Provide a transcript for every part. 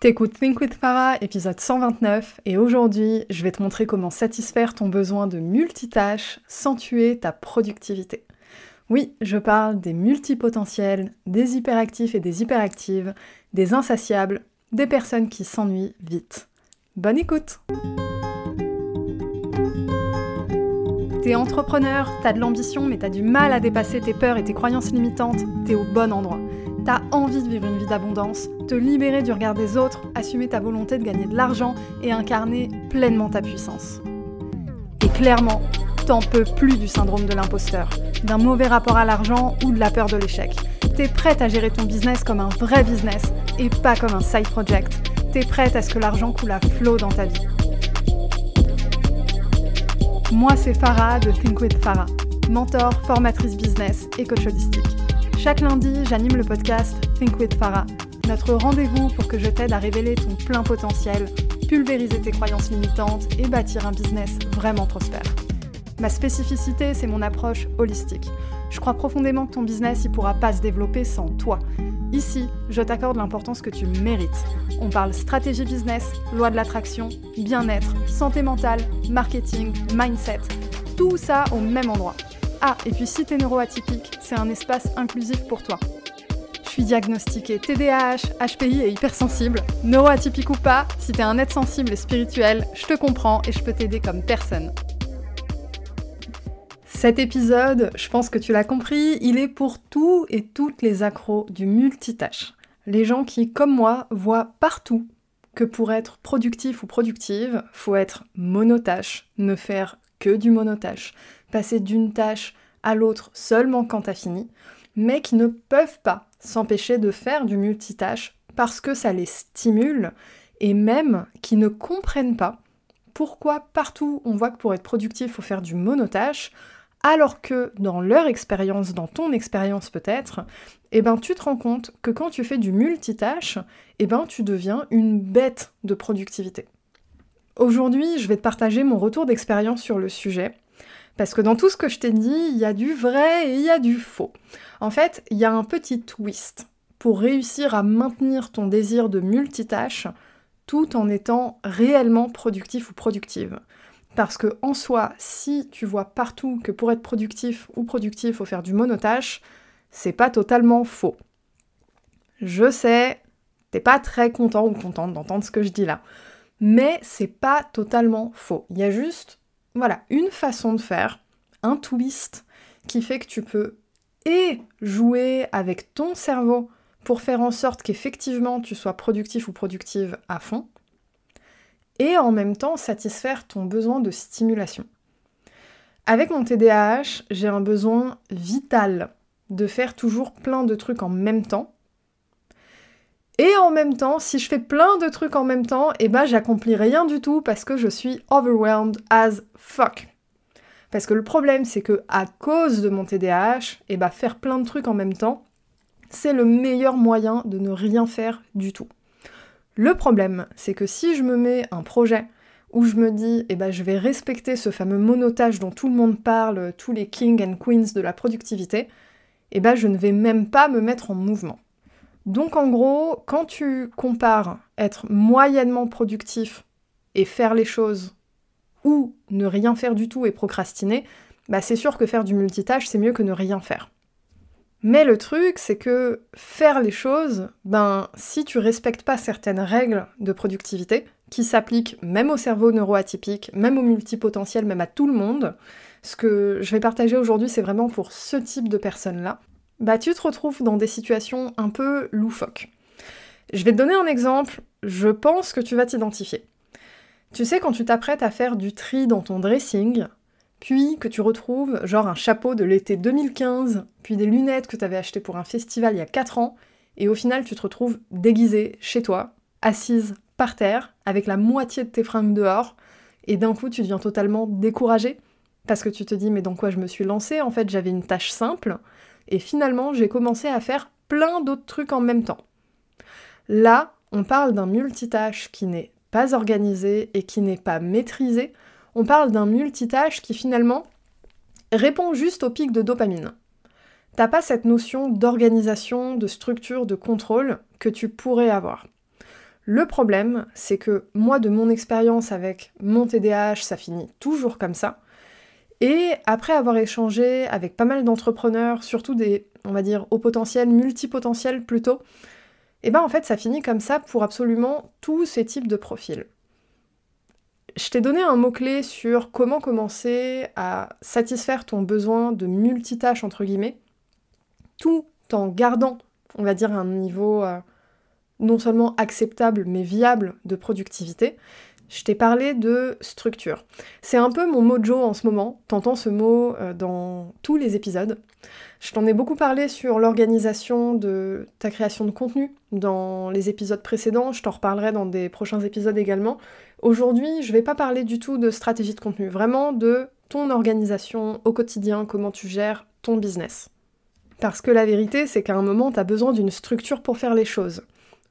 T'écoutes Think with Farah, épisode 129, et aujourd'hui, je vais te montrer comment satisfaire ton besoin de multitâche sans tuer ta productivité. Oui, je parle des multipotentiels, des hyperactifs et des hyperactives, des insatiables, des personnes qui s'ennuient vite. Bonne écoute T'es entrepreneur, t'as de l'ambition, mais t'as du mal à dépasser tes peurs et tes croyances limitantes, t'es au bon endroit. T'as envie de vivre une vie d'abondance, te libérer du regard des autres, assumer ta volonté de gagner de l'argent et incarner pleinement ta puissance. Et clairement, t'en peux plus du syndrome de l'imposteur, d'un mauvais rapport à l'argent ou de la peur de l'échec. T'es prête à gérer ton business comme un vrai business et pas comme un side project. T'es prête à ce que l'argent coule à flot dans ta vie. Moi, c'est Farah de Think with Farah, mentor, formatrice business et coach holistique. Chaque lundi, j'anime le podcast Think with Farah, notre rendez-vous pour que je t'aide à révéler ton plein potentiel, pulvériser tes croyances limitantes et bâtir un business vraiment prospère. Ma spécificité, c'est mon approche holistique. Je crois profondément que ton business ne pourra pas se développer sans toi. Ici, je t'accorde l'importance que tu mérites. On parle stratégie business, loi de l'attraction, bien-être, santé mentale, marketing, mindset, tout ça au même endroit. Ah, et puis si t'es neuroatypique, c'est un espace inclusif pour toi. Je suis diagnostiquée TDAH, HPI et hypersensible. Neuroatypique ou pas, si t'es un être sensible et spirituel, je te comprends et je peux t'aider comme personne. Cet épisode, je pense que tu l'as compris, il est pour tous et toutes les accros du multitâche. Les gens qui, comme moi, voient partout que pour être productif ou productive, faut être monotâche, ne faire que du monotâche, passer d'une tâche à l'autre seulement quand t'as fini, mais qui ne peuvent pas s'empêcher de faire du multitâche parce que ça les stimule et même qui ne comprennent pas pourquoi partout on voit que pour être productif, faut faire du monotâche, alors que dans leur expérience, dans ton expérience peut-être, eh ben tu te rends compte que quand tu fais du multitâche, eh ben tu deviens une bête de productivité. Aujourd'hui, je vais te partager mon retour d'expérience sur le sujet parce que dans tout ce que je t'ai dit, il y a du vrai et il y a du faux. En fait, il y a un petit twist pour réussir à maintenir ton désir de multitâche tout en étant réellement productif ou productive. Parce que en soi, si tu vois partout que pour être productif ou productif, faut faire du monotâche, c'est pas totalement faux. Je sais, t'es pas très content ou contente d'entendre ce que je dis là. Mais c'est pas totalement faux. Il y a juste voilà, une façon de faire, un twist qui fait que tu peux et jouer avec ton cerveau pour faire en sorte qu'effectivement tu sois productif ou productive à fond, et en même temps satisfaire ton besoin de stimulation. Avec mon TDAH, j'ai un besoin vital de faire toujours plein de trucs en même temps. Et en même temps, si je fais plein de trucs en même temps, eh ben j'accomplis rien du tout parce que je suis overwhelmed as fuck. Parce que le problème, c'est que à cause de mon TDAH, eh ben faire plein de trucs en même temps, c'est le meilleur moyen de ne rien faire du tout. Le problème, c'est que si je me mets un projet où je me dis, eh ben, je vais respecter ce fameux monotage dont tout le monde parle, tous les kings and queens de la productivité, eh ben, je ne vais même pas me mettre en mouvement. Donc en gros, quand tu compares être moyennement productif et faire les choses ou ne rien faire du tout et procrastiner, bah c'est sûr que faire du multitâche, c'est mieux que ne rien faire. Mais le truc, c'est que faire les choses, ben si tu respectes pas certaines règles de productivité, qui s'appliquent même au cerveau neuroatypique, même au multipotentiel, même à tout le monde, ce que je vais partager aujourd'hui, c'est vraiment pour ce type de personnes-là, bah tu te retrouves dans des situations un peu loufoques. Je vais te donner un exemple, je pense que tu vas t'identifier. Tu sais, quand tu t'apprêtes à faire du tri dans ton dressing, puis que tu retrouves genre un chapeau de l'été 2015, puis des lunettes que tu avais achetées pour un festival il y a 4 ans, et au final tu te retrouves déguisée chez toi, assise par terre, avec la moitié de tes fringues dehors, et d'un coup tu deviens totalement découragée, parce que tu te dis mais dans quoi je me suis lancée? En fait j'avais une tâche simple, et finalement, j'ai commencé à faire plein d'autres trucs en même temps. Là, on parle d'un multitâche qui n'est pas organisé et qui n'est pas maîtrisé. On parle d'un multitâche qui finalement répond juste au pic de dopamine. T'as pas cette notion d'organisation, de structure, de contrôle que tu pourrais avoir. Le problème, c'est que moi, de mon expérience avec mon TDAH, ça finit toujours comme ça. Et après avoir échangé avec pas mal d'entrepreneurs, surtout des, on va dire, au potentiel, multipotentiels plutôt, et eh ben en fait ça finit comme ça pour absolument tous ces types de profils. Je t'ai donné un mot-clé sur comment commencer à satisfaire ton besoin de multitâche entre guillemets, tout en gardant, on va dire, un niveau euh, non seulement acceptable mais viable de productivité. Je t'ai parlé de structure. C'est un peu mon mojo en ce moment, t'entends ce mot euh, dans tous les épisodes. Je t'en ai beaucoup parlé sur l'organisation de ta création de contenu dans les épisodes précédents, je t'en reparlerai dans des prochains épisodes également. Aujourd'hui, je vais pas parler du tout de stratégie de contenu, vraiment de ton organisation au quotidien, comment tu gères ton business. Parce que la vérité, c'est qu'à un moment, tu as besoin d'une structure pour faire les choses.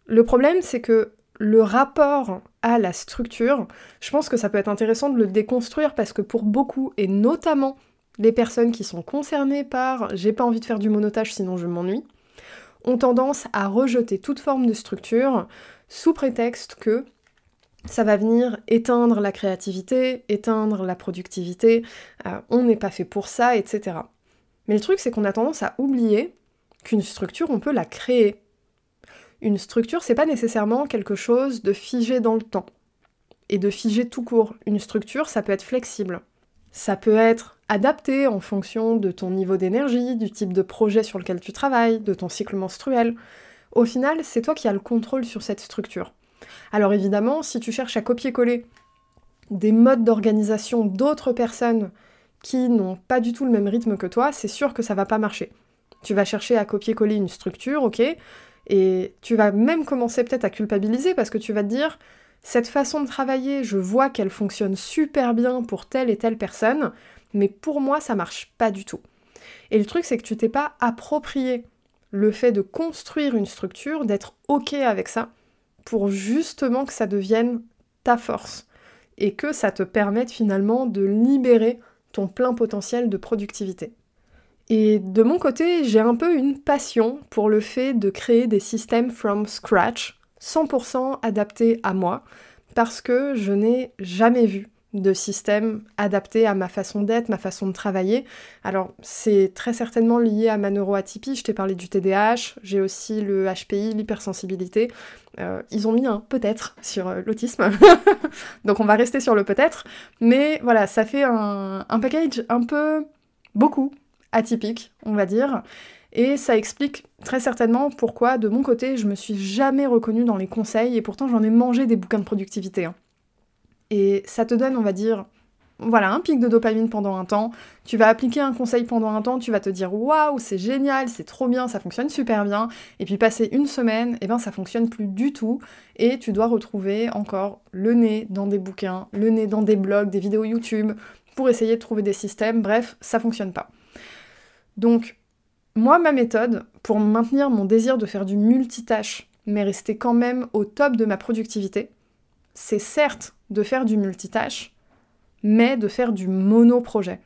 Le problème, c'est que le rapport à la structure, je pense que ça peut être intéressant de le déconstruire parce que pour beaucoup, et notamment les personnes qui sont concernées par j'ai pas envie de faire du monotage sinon je m'ennuie, ont tendance à rejeter toute forme de structure sous prétexte que ça va venir éteindre la créativité, éteindre la productivité, euh, on n'est pas fait pour ça, etc. Mais le truc, c'est qu'on a tendance à oublier qu'une structure, on peut la créer. Une structure, c'est pas nécessairement quelque chose de figé dans le temps et de figé tout court. Une structure, ça peut être flexible. Ça peut être adapté en fonction de ton niveau d'énergie, du type de projet sur lequel tu travailles, de ton cycle menstruel. Au final, c'est toi qui as le contrôle sur cette structure. Alors évidemment, si tu cherches à copier-coller des modes d'organisation d'autres personnes qui n'ont pas du tout le même rythme que toi, c'est sûr que ça va pas marcher. Tu vas chercher à copier-coller une structure, ok, et tu vas même commencer peut-être à culpabiliser parce que tu vas te dire cette façon de travailler, je vois qu'elle fonctionne super bien pour telle et telle personne, mais pour moi ça marche pas du tout. Et le truc c'est que tu t'es pas approprié le fait de construire une structure, d'être ok avec ça, pour justement que ça devienne ta force et que ça te permette finalement de libérer ton plein potentiel de productivité. Et de mon côté, j'ai un peu une passion pour le fait de créer des systèmes from scratch, 100% adaptés à moi, parce que je n'ai jamais vu de système adapté à ma façon d'être, ma façon de travailler. Alors c'est très certainement lié à ma neuroatypie, je t'ai parlé du TDAH, j'ai aussi le HPI, l'hypersensibilité. Euh, ils ont mis un peut-être sur euh, l'autisme, donc on va rester sur le peut-être. Mais voilà, ça fait un, un package un peu beaucoup atypique, on va dire. Et ça explique très certainement pourquoi, de mon côté, je me suis jamais reconnue dans les conseils, et pourtant j'en ai mangé des bouquins de productivité. Hein. Et ça te donne, on va dire, voilà, un pic de dopamine pendant un temps. Tu vas appliquer un conseil pendant un temps, tu vas te dire waouh, c'est génial, c'est trop bien, ça fonctionne super bien. Et puis passer une semaine, et eh ben ça fonctionne plus du tout. Et tu dois retrouver encore le nez dans des bouquins, le nez dans des blogs, des vidéos YouTube, pour essayer de trouver des systèmes. Bref, ça fonctionne pas. Donc, moi, ma méthode, pour maintenir mon désir de faire du multitâche, mais rester quand même au top de ma productivité, c'est certes de faire du multitâche, mais de faire du mono-projet.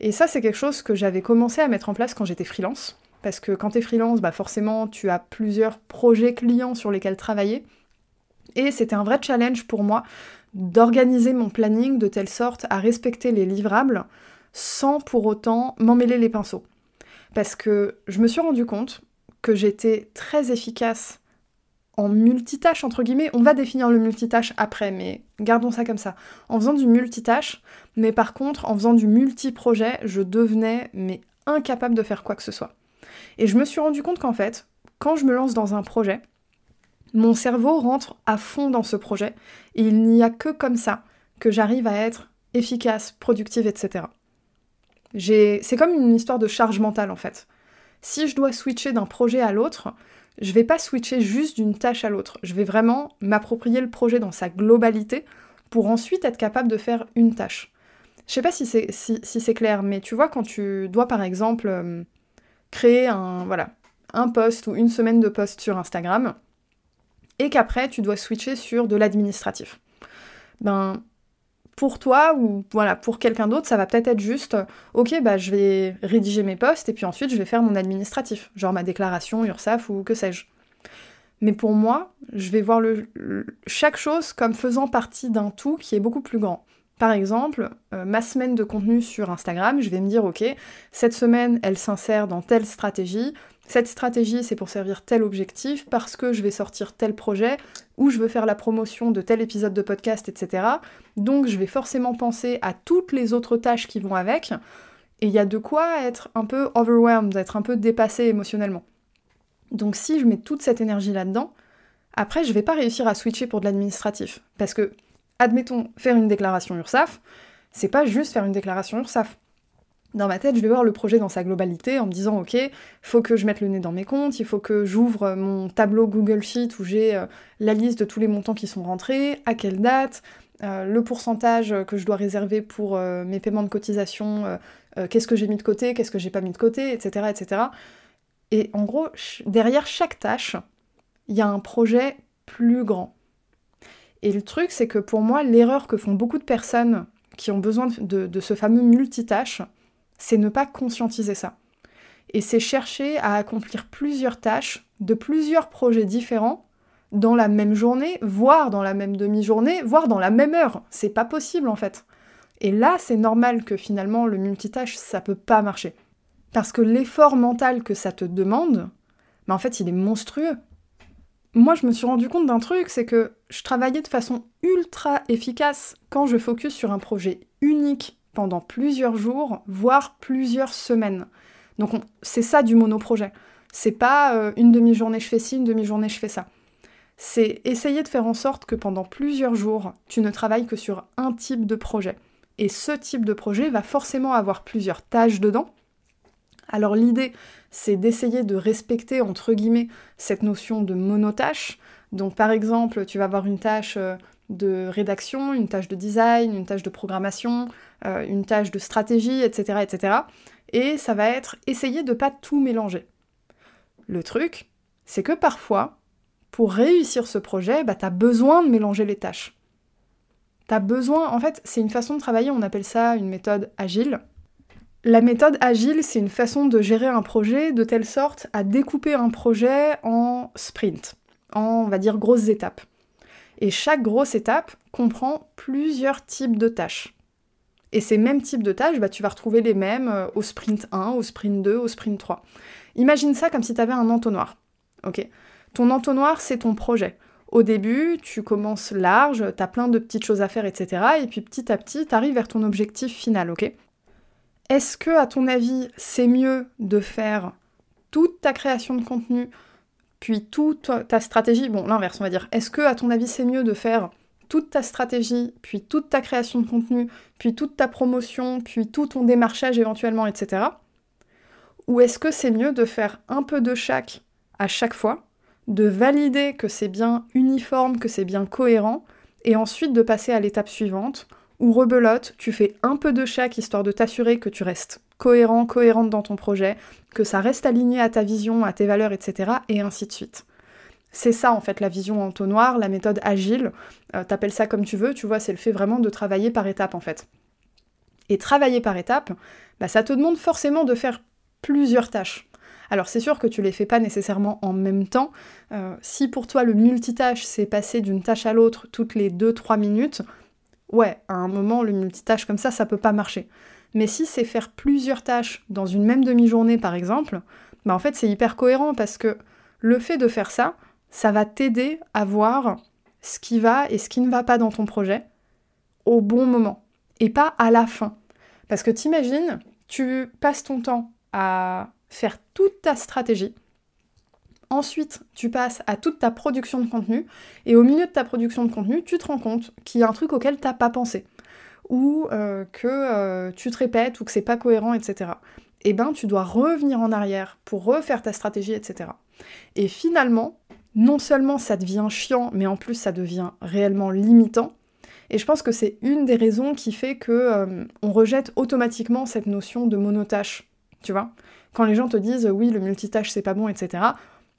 Et ça, c'est quelque chose que j'avais commencé à mettre en place quand j'étais freelance. Parce que quand tu es freelance, bah forcément, tu as plusieurs projets clients sur lesquels travailler. Et c'était un vrai challenge pour moi d'organiser mon planning de telle sorte à respecter les livrables sans pour autant m'emmêler les pinceaux. Parce que je me suis rendu compte que j'étais très efficace en multitâche, entre guillemets. On va définir le multitâche après, mais gardons ça comme ça. En faisant du multitâche, mais par contre, en faisant du multi-projet, je devenais incapable de faire quoi que ce soit. Et je me suis rendu compte qu'en fait, quand je me lance dans un projet, mon cerveau rentre à fond dans ce projet, et il n'y a que comme ça que j'arrive à être efficace, productive, etc. C'est comme une histoire de charge mentale en fait. Si je dois switcher d'un projet à l'autre, je vais pas switcher juste d'une tâche à l'autre. Je vais vraiment m'approprier le projet dans sa globalité pour ensuite être capable de faire une tâche. Je sais pas si c'est si, clair, mais tu vois, quand tu dois par exemple euh, créer un, voilà, un post ou une semaine de post sur Instagram, et qu'après tu dois switcher sur de l'administratif. Ben, pour toi ou voilà, pour quelqu'un d'autre, ça va peut-être être juste OK, bah je vais rédiger mes posts et puis ensuite je vais faire mon administratif, genre ma déclaration URSAF ou que sais-je. Mais pour moi, je vais voir chaque chose comme faisant partie d'un tout qui est beaucoup plus grand. Par exemple, euh, ma semaine de contenu sur Instagram, je vais me dire, ok, cette semaine, elle s'insère dans telle stratégie, cette stratégie, c'est pour servir tel objectif, parce que je vais sortir tel projet, ou je veux faire la promotion de tel épisode de podcast, etc. Donc je vais forcément penser à toutes les autres tâches qui vont avec, et il y a de quoi être un peu overwhelmed, être un peu dépassé émotionnellement. Donc si je mets toute cette énergie là-dedans, après je vais pas réussir à switcher pour de l'administratif. Parce que, admettons, faire une déclaration URSAF, c'est pas juste faire une déclaration URSAF. Dans ma tête, je vais voir le projet dans sa globalité en me disant ok, faut que je mette le nez dans mes comptes, il faut que j'ouvre mon tableau Google Sheet où j'ai euh, la liste de tous les montants qui sont rentrés, à quelle date, euh, le pourcentage que je dois réserver pour euh, mes paiements de cotisation, qu'est-ce que j'ai mis de côté, qu'est-ce que j'ai pas mis de côté, etc., etc. Et en gros, derrière chaque tâche, il y a un projet plus grand. Et le truc, c'est que pour moi, l'erreur que font beaucoup de personnes qui ont besoin de, ce fameux multitâche, c'est ne pas conscientiser ça. Et c'est chercher à accomplir plusieurs tâches de plusieurs projets différents dans la même journée, voire dans la même demi-journée, voire dans la même heure. C'est pas possible en fait. Et là, c'est normal que finalement le multitâche, ça peut pas marcher. Parce que l'effort mental que ça te demande, mais en fait, il est monstrueux. Moi, je me suis rendu compte d'un truc, c'est que je travaillais de façon ultra efficace quand je focus sur un projet unique pendant plusieurs jours, voire plusieurs semaines. Donc c'est ça du monoprojet. C'est pas euh, une demi-journée je fais ci, une demi-journée je fais ça. C'est essayer de faire en sorte que pendant plusieurs jours, tu ne travailles que sur un type de projet. Et ce type de projet va forcément avoir plusieurs tâches dedans, alors l'idée, c'est d'essayer de respecter, entre guillemets, cette notion de monotâche. Donc par exemple, tu vas avoir une tâche euh, de rédaction, une tâche de design, une tâche de programmation, euh, une tâche de stratégie, etc., etc. Et ça va être essayer de pas tout mélanger. Le truc, c'est que parfois, pour réussir ce projet, bah, tu as besoin de mélanger les tâches. Tu as besoin, en fait, c'est une façon de travailler, on appelle ça une méthode agile. La méthode agile, c'est une façon de gérer un projet de telle sorte à découper un projet en sprints, en, va dire, grosses étapes. Et chaque grosse étape comprend plusieurs types de tâches. Et ces mêmes types de tâches, bah, tu vas retrouver les mêmes euh, au sprint 1, au sprint 2, au sprint 3. Imagine ça comme si tu avais un entonnoir. ok? Ton entonnoir, c'est ton projet. Au début, tu commences large, tu as plein de petites choses à faire, etc. Et puis petit à petit, tu arrives vers ton objectif final, ok? Est-ce que, à ton avis, c'est mieux de faire toute ta création de contenu, puis toute ta stratégie Bon, l'inverse, on va dire. Est-ce que, à ton avis, c'est mieux de faire toute ta stratégie, puis toute ta création de contenu, puis toute ta promotion, puis tout ton démarchage éventuellement, etc. Ou est-ce que c'est mieux de faire un peu de chaque à chaque fois, de valider que c'est bien uniforme, que c'est bien cohérent, et ensuite de passer à l'étape suivante, ou rebelote, tu fais un peu de chaque histoire de t'assurer que tu restes cohérent, cohérente dans ton projet, que ça reste aligné à ta vision, à tes valeurs, etc. et ainsi de suite. C'est ça en fait la vision entonnoir, la méthode agile, euh, t'appelles ça comme tu veux, tu vois, c'est le fait vraiment de travailler par étapes en fait. Et travailler par étapes, bah, ça te demande forcément de faire plusieurs tâches. Alors c'est sûr que tu les fais pas nécessairement en même temps. Euh, si pour toi le multitâche c'est passer d'une tâche à l'autre toutes les 2-3 minutes, ouais, à un moment, le multitâche comme ça, ça peut pas marcher. Mais si c'est faire plusieurs tâches dans une même demi-journée, par exemple, bah en fait, c'est hyper cohérent parce que le fait de faire ça, ça va t'aider à voir ce qui va et ce qui ne va pas dans ton projet au bon moment et pas à la fin. Parce que t'imagines, tu passes ton temps à faire toute ta stratégie, Ensuite, tu passes à toute ta production de contenu, et au milieu de ta production de contenu, tu te rends compte qu'il y a un truc auquel t'as pas pensé, ou euh, que euh, tu te répètes, ou que c'est pas cohérent, etc. Et eh ben, tu dois revenir en arrière pour refaire ta stratégie, etc. Et finalement, non seulement ça devient chiant, mais en plus ça devient réellement limitant. Et je pense que c'est une des raisons qui fait que euh, on rejette automatiquement cette notion de monotâche. Tu vois Quand les gens te disent oui, le multitâche c'est pas bon, etc.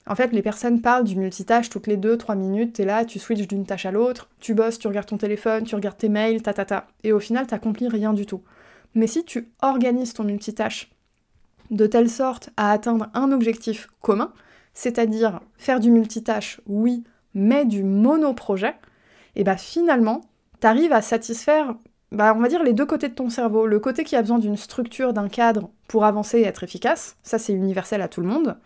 En fait, les personnes parlent du multitâche toutes les 2-3 minutes, t'es là, tu switches d'une tâche à l'autre, tu bosses, tu regardes ton téléphone, tu regardes tes mails, ta ta ta. Et au final, t'accomplis rien du tout. Mais si tu organises ton multitâche de telle sorte à atteindre un objectif commun, c'est-à-dire faire du multitâche, oui, mais du monoprojet, et bah finalement, tu arrives à satisfaire, bah, on va dire, les deux côtés de ton cerveau. Le côté qui a besoin d'une structure, d'un cadre pour avancer et être efficace, ça c'est universel à tout le monde,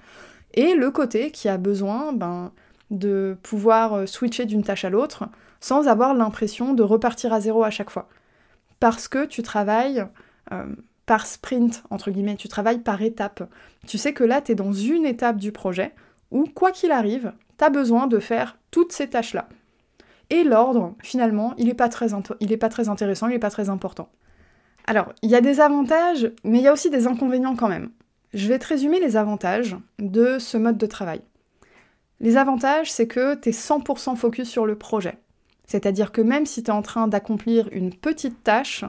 et le côté qui a besoin ben, de pouvoir euh, switcher d'une tâche à l'autre sans avoir l'impression de repartir à zéro à chaque fois. Parce que tu travailles euh, par sprint, entre guillemets, tu travailles par étape. Tu sais que là, tu es dans une étape du projet où, quoi qu'il arrive, tu as besoin de faire toutes ces tâches-là. Et l'ordre, finalement, il n'est pas, très pas très intéressant, il n'est pas très important. Alors, il y a des avantages, mais il y a aussi des inconvénients quand même. Je vais te résumer les avantages de ce mode de travail. Les avantages, c'est que tu es 100% focus sur le projet. C'est-à-dire que même si tu es en train d'accomplir une petite tâche,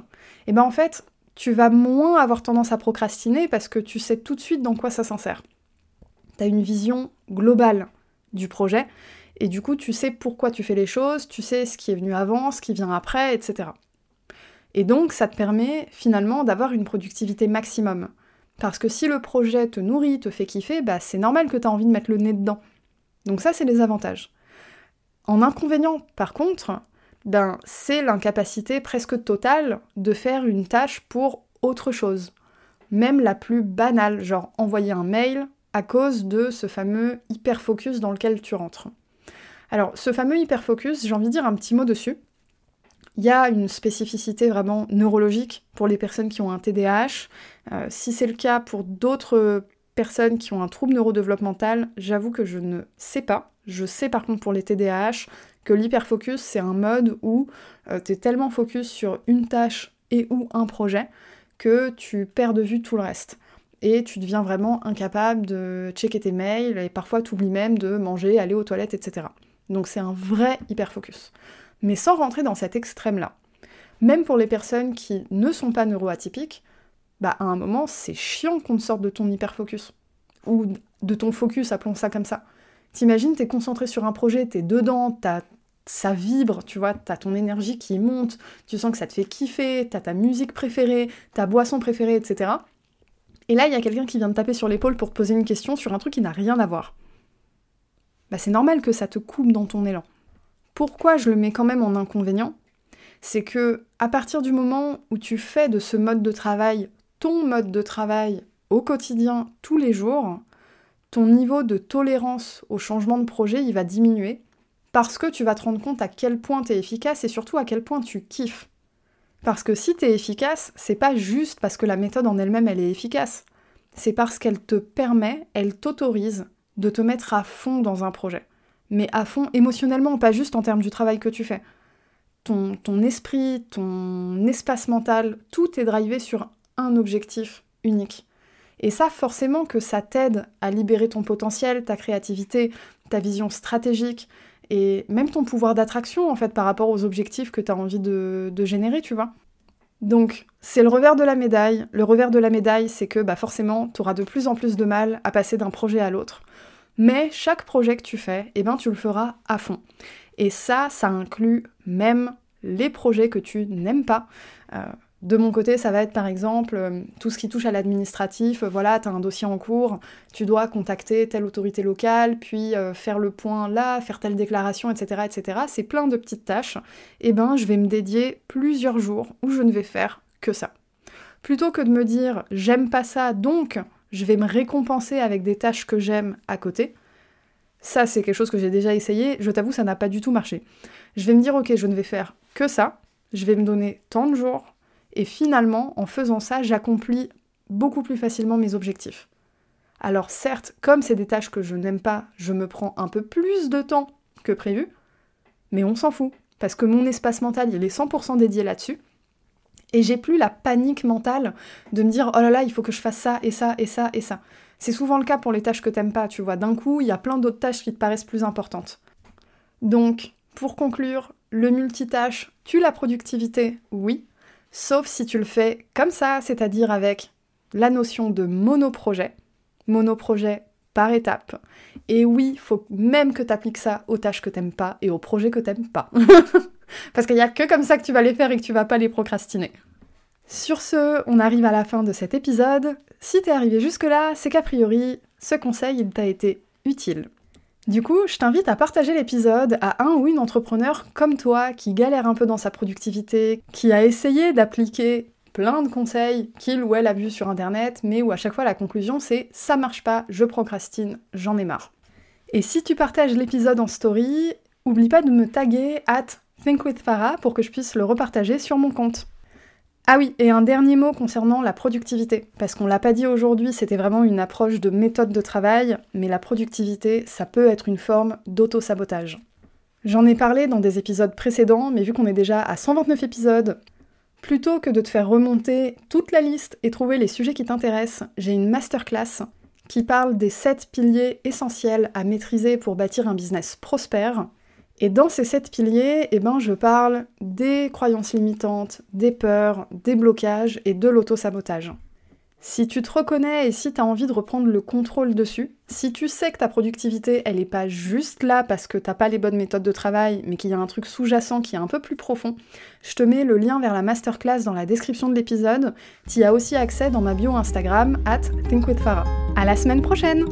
eh ben en fait, tu vas moins avoir tendance à procrastiner parce que tu sais tout de suite dans quoi ça s'insère. Tu as une vision globale du projet et du coup tu sais pourquoi tu fais les choses, tu sais ce qui est venu avant, ce qui vient après, etc. Et donc ça te permet finalement d'avoir une productivité maximum. Parce que si le projet te nourrit, te fait kiffer, bah c'est normal que tu as envie de mettre le nez dedans. Donc ça, c'est les avantages. En inconvénient, par contre, ben, c'est l'incapacité presque totale de faire une tâche pour autre chose. Même la plus banale, genre envoyer un mail à cause de ce fameux hyperfocus dans lequel tu rentres. Alors, ce fameux hyperfocus, j'ai envie de dire un petit mot dessus. Il y a une spécificité vraiment neurologique pour les personnes qui ont un TDAH. Euh, si c'est le cas pour d'autres personnes qui ont un trouble neurodéveloppemental, j'avoue que je ne sais pas. Je sais par contre pour les TDAH que l'hyperfocus, c'est un mode où euh, tu es tellement focus sur une tâche et ou un projet que tu perds de vue tout le reste. Et tu deviens vraiment incapable de checker tes mails et parfois tu oublies même de manger, aller aux toilettes, etc. Donc c'est un vrai hyperfocus mais sans rentrer dans cet extrême-là. Même pour les personnes qui ne sont pas neuroatypiques, bah à un moment c'est chiant qu'on te sorte de ton hyperfocus. Ou de ton focus, appelons ça comme ça. T'imagines, t'es concentré sur un projet, t'es dedans, t'as ça vibre, tu vois, t'as ton énergie qui monte, tu sens que ça te fait kiffer, t'as ta musique préférée, ta boisson préférée, etc. Et là, il y a quelqu'un qui vient te taper sur l'épaule pour te poser une question sur un truc qui n'a rien à voir. Bah c'est normal que ça te coupe dans ton élan. Pourquoi je le mets quand même en inconvénient C'est que à partir du moment où tu fais de ce mode de travail ton mode de travail au quotidien, tous les jours, ton niveau de tolérance au changement de projet, il va diminuer parce que tu vas te rendre compte à quel point tu es efficace et surtout à quel point tu kiffes. Parce que si tu es efficace, c'est pas juste parce que la méthode en elle-même elle est efficace. C'est parce qu'elle te permet, elle t'autorise de te mettre à fond dans un projet mais à fond émotionnellement, pas juste en termes du travail que tu fais. Ton, esprit, ton espace mental, tout est drivé sur un objectif unique. Et ça, forcément que ça t'aide à libérer ton potentiel, ta créativité, ta vision stratégique et même ton pouvoir d'attraction en fait par rapport aux objectifs que tu as envie de, de, générer, tu vois. Donc, c'est le revers de la médaille. Le revers de la médaille, c'est que bah, forcément, tu auras de plus en plus de mal à passer d'un projet à l'autre. Mais chaque projet que tu fais, eh ben, tu le feras à fond. Et ça, ça inclut même les projets que tu n'aimes pas. Euh, de mon côté, ça va être par exemple euh, tout ce qui touche à l'administratif. voilà, tu as un dossier en cours, tu dois contacter telle autorité locale, puis euh, faire le point là, faire telle déclaration, etc. etc. C'est plein de petites tâches. Eh ben, je vais me dédier plusieurs jours où je ne vais faire que ça. Plutôt que de me dire j'aime pas ça, donc je vais me récompenser avec des tâches que j'aime à côté. Ça, c'est quelque chose que j'ai déjà essayé, je t'avoue, ça n'a pas du tout marché. Je vais me dire, ok, je ne vais faire que ça, je vais me donner tant de jours, et finalement, en faisant ça, j'accomplis beaucoup plus facilement mes objectifs. Alors certes, comme c'est des tâches que je n'aime pas, je me prends un peu plus de temps que prévu, mais on s'en fout, parce que mon espace mental, il est 100% dédié là-dessus, et j'ai plus la panique mentale de me dire oh là là, il faut que je fasse ça et ça et ça et ça. C'est souvent le cas pour les tâches que t'aimes pas, tu vois. D'un coup, il y a plein d'autres tâches qui te paraissent plus importantes. Donc, pour conclure, le multitâche tue la productivité, oui, sauf si tu le fais comme ça, c'est-à-dire avec la notion de monoprojet. Monoprojet par étape. Et oui, faut même que tu appliques ça aux tâches que t'aimes pas et aux projets que t'aimes pas. Parce qu'il n'y a que comme ça que tu vas les faire et que tu vas pas les procrastiner. Sur ce, on arrive à la fin de cet épisode. Si t'es arrivé jusque-là, c'est qu'a priori, ce conseil, il t'a été utile. Du coup, je t'invite à partager l'épisode à un ou une entrepreneur comme toi qui galère un peu dans sa productivité, qui a essayé d'appliquer plein de conseils qu'il ou elle a vus sur internet, mais où à chaque fois la conclusion c'est ça marche pas, je procrastine, j'en ai marre. Et si tu partages l'épisode en story, oublie pas de me taguer at thinkwithfarah pour que je puisse le repartager sur mon compte. Ah oui, et un dernier mot concernant la productivité, parce qu'on l'a pas dit aujourd'hui, c'était vraiment une approche de méthode de travail, mais la productivité, ça peut être une forme d'auto-sabotage. J'en ai parlé dans des épisodes précédents, mais vu qu'on est déjà à 129 épisodes, plutôt que de te faire remonter toute la liste et trouver les sujets qui t'intéressent, j'ai une masterclass qui parle des 7 piliers essentiels à maîtriser pour bâtir un business prospère. Et dans ces sept piliers, eh ben, je parle des croyances limitantes, des peurs, des blocages et de l'auto-sabotage. Si tu te reconnais et si tu as envie de reprendre le contrôle dessus, si tu sais que ta productivité, elle n'est pas juste là parce que t'as pas les bonnes méthodes de travail, mais qu'il y a un truc sous-jacent qui est un peu plus profond, je te mets le lien vers la masterclass dans la description de l'épisode. Tu as aussi accès dans ma bio Instagram, at thinkwithfarah. À la semaine prochaine!